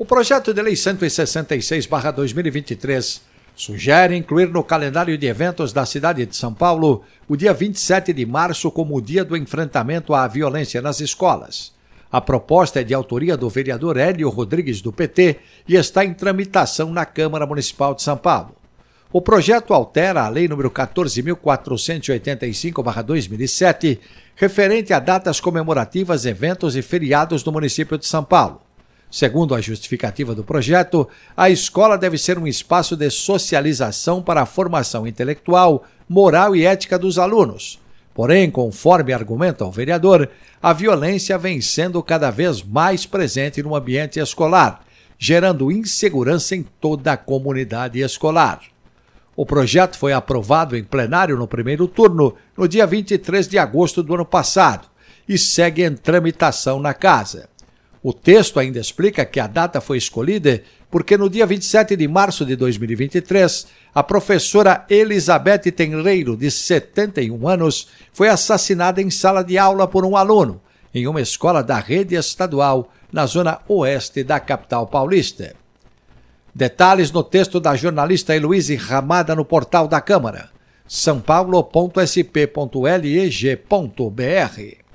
O projeto de lei 166/2023 sugere incluir no calendário de eventos da cidade de São Paulo o dia 27 de março como o dia do enfrentamento à violência nas escolas. A proposta é de autoria do vereador Hélio Rodrigues do PT e está em tramitação na Câmara Municipal de São Paulo. O projeto altera a Lei nº 14.485-2007, referente a datas comemorativas, eventos e feriados do município de São Paulo. Segundo a justificativa do projeto, a escola deve ser um espaço de socialização para a formação intelectual, moral e ética dos alunos. Porém, conforme argumenta o vereador, a violência vem sendo cada vez mais presente no ambiente escolar, gerando insegurança em toda a comunidade escolar. O projeto foi aprovado em plenário no primeiro turno, no dia 23 de agosto do ano passado, e segue em tramitação na Casa. O texto ainda explica que a data foi escolhida porque no dia 27 de março de 2023, a professora Elizabeth Tenreiro, de 71 anos, foi assassinada em sala de aula por um aluno, em uma escola da rede estadual na zona oeste da capital paulista. Detalhes no texto da jornalista Heloíse Ramada no portal da Câmara, sãopaulo.sp.leg.br.